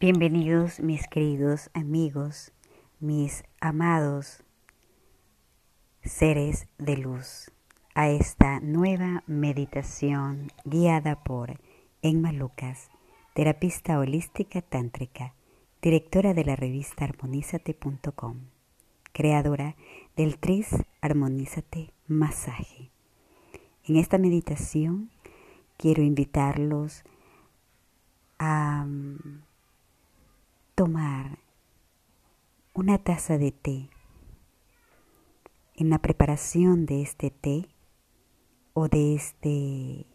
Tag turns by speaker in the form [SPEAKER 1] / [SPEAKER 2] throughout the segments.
[SPEAKER 1] Bienvenidos mis queridos amigos, mis amados seres de luz, a esta nueva meditación guiada por Emma Lucas, terapista holística tántrica, directora de la revista armonízate.com, creadora del Tris Armonízate Masaje. En esta meditación quiero invitarlos tomar una taza de té. En la preparación de este té o de este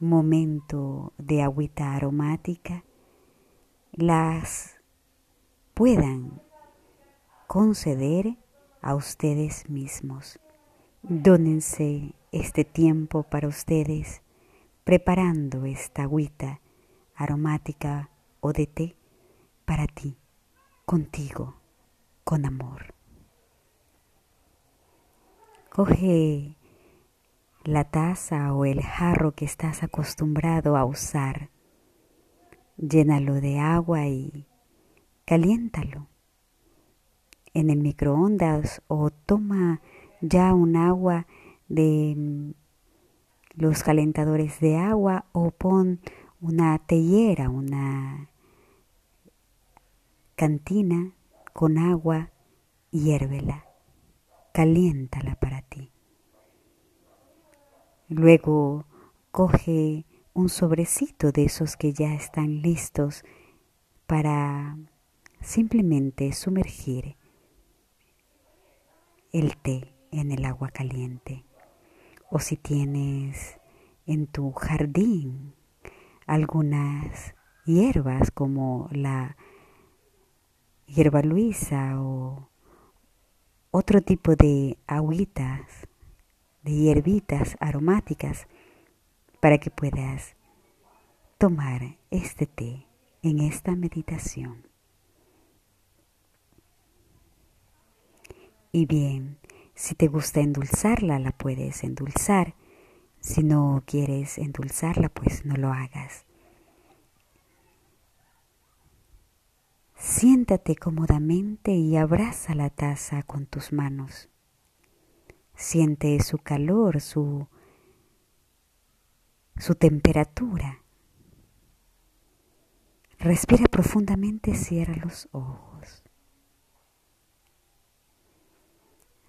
[SPEAKER 1] momento de agüita aromática, las puedan conceder a ustedes mismos. Dónense este tiempo para ustedes preparando esta agüita aromática o de té para ti, contigo, con amor. Coge la taza o el jarro que estás acostumbrado a usar, llénalo de agua y caliéntalo en el microondas o toma ya un agua de mm, los calentadores de agua o pon una tellera, una cantina con agua hiérvela, caliéntala para ti. Luego coge un sobrecito de esos que ya están listos para simplemente sumergir el té en el agua caliente. O si tienes en tu jardín algunas hierbas como la hierba luisa o otro tipo de agüitas, de hierbitas aromáticas para que puedas tomar este té en esta meditación. Y bien, si te gusta endulzarla, la puedes endulzar. Si no quieres endulzarla, pues no lo hagas. Siéntate cómodamente y abraza la taza con tus manos. Siente su calor, su, su temperatura. Respira profundamente, cierra los ojos.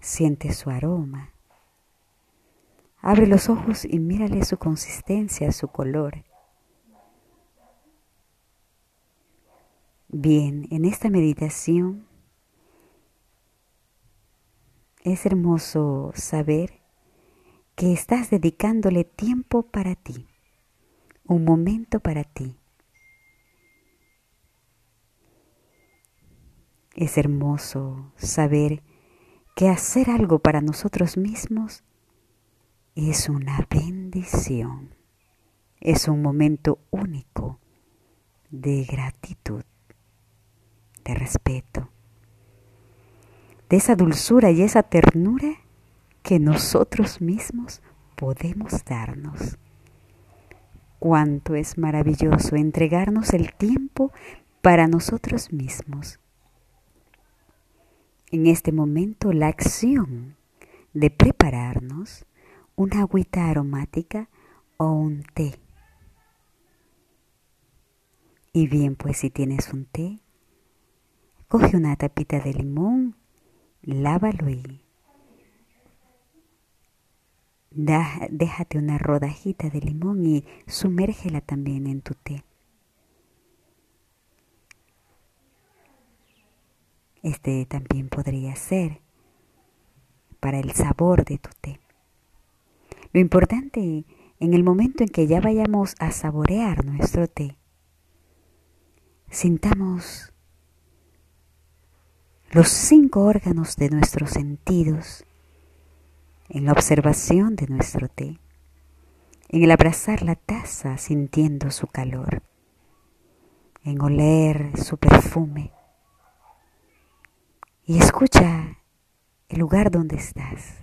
[SPEAKER 1] Siente su aroma. Abre los ojos y mírale su consistencia, su color. Bien, en esta meditación es hermoso saber que estás dedicándole tiempo para ti, un momento para ti. Es hermoso saber que hacer algo para nosotros mismos es una bendición, es un momento único de gratitud, de respeto, de esa dulzura y esa ternura que nosotros mismos podemos darnos. Cuánto es maravilloso entregarnos el tiempo para nosotros mismos en este momento la acción de prepararnos una agüita aromática o un té. Y bien, pues si tienes un té, coge una tapita de limón, lávalo y déjate una rodajita de limón y sumérgela también en tu té. Este también podría ser para el sabor de tu té. Lo importante en el momento en que ya vayamos a saborear nuestro té, sintamos los cinco órganos de nuestros sentidos en la observación de nuestro té, en el abrazar la taza sintiendo su calor, en oler su perfume, y escucha el lugar donde estás.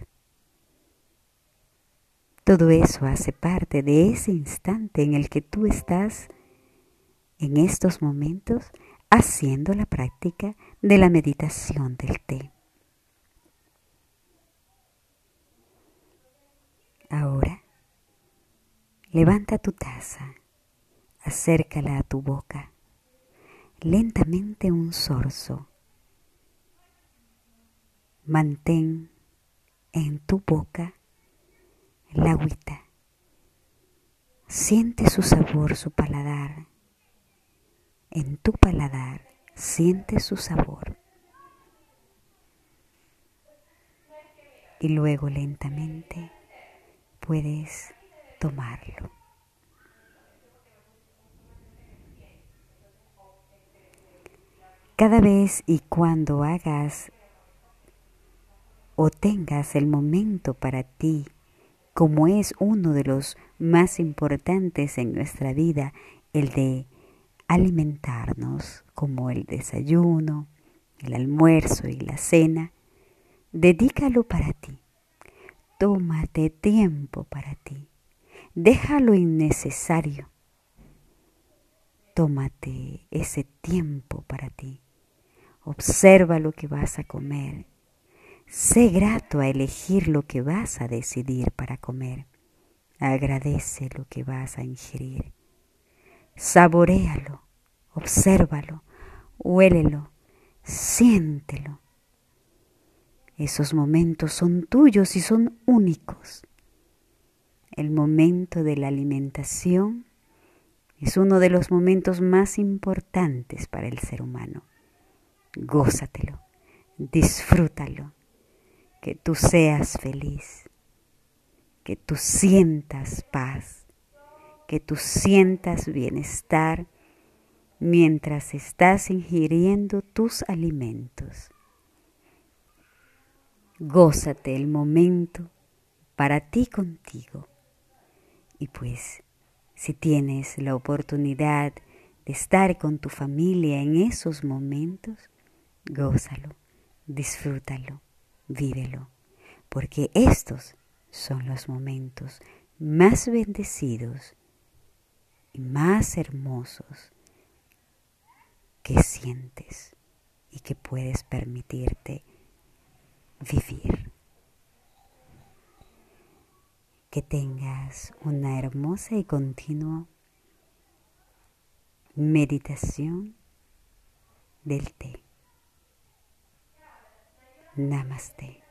[SPEAKER 1] Todo eso hace parte de ese instante en el que tú estás en estos momentos haciendo la práctica de la meditación del té. Ahora, levanta tu taza, acércala a tu boca, lentamente un sorso. Mantén en tu boca la agüita. Siente su sabor, su paladar. En tu paladar siente su sabor. Y luego lentamente puedes tomarlo. Cada vez y cuando hagas o tengas el momento para ti, como es uno de los más importantes en nuestra vida, el de alimentarnos, como el desayuno, el almuerzo y la cena, dedícalo para ti. Tómate tiempo para ti. Déjalo innecesario. Tómate ese tiempo para ti. Observa lo que vas a comer. Sé grato a elegir lo que vas a decidir para comer. Agradece lo que vas a ingerir. Saboréalo, obsérvalo, huélelo, siéntelo. Esos momentos son tuyos y son únicos. El momento de la alimentación es uno de los momentos más importantes para el ser humano. Gózatelo, disfrútalo, que tú seas feliz, que tú sientas paz, que tú sientas bienestar mientras estás ingiriendo tus alimentos. Gózate el momento para ti contigo. Y pues, si tienes la oportunidad de estar con tu familia en esos momentos, gózalo, disfrútalo, vívelo, porque estos son los momentos más bendecidos más hermosos que sientes y que puedes permitirte vivir. Que tengas una hermosa y continua meditación del té. Namaste.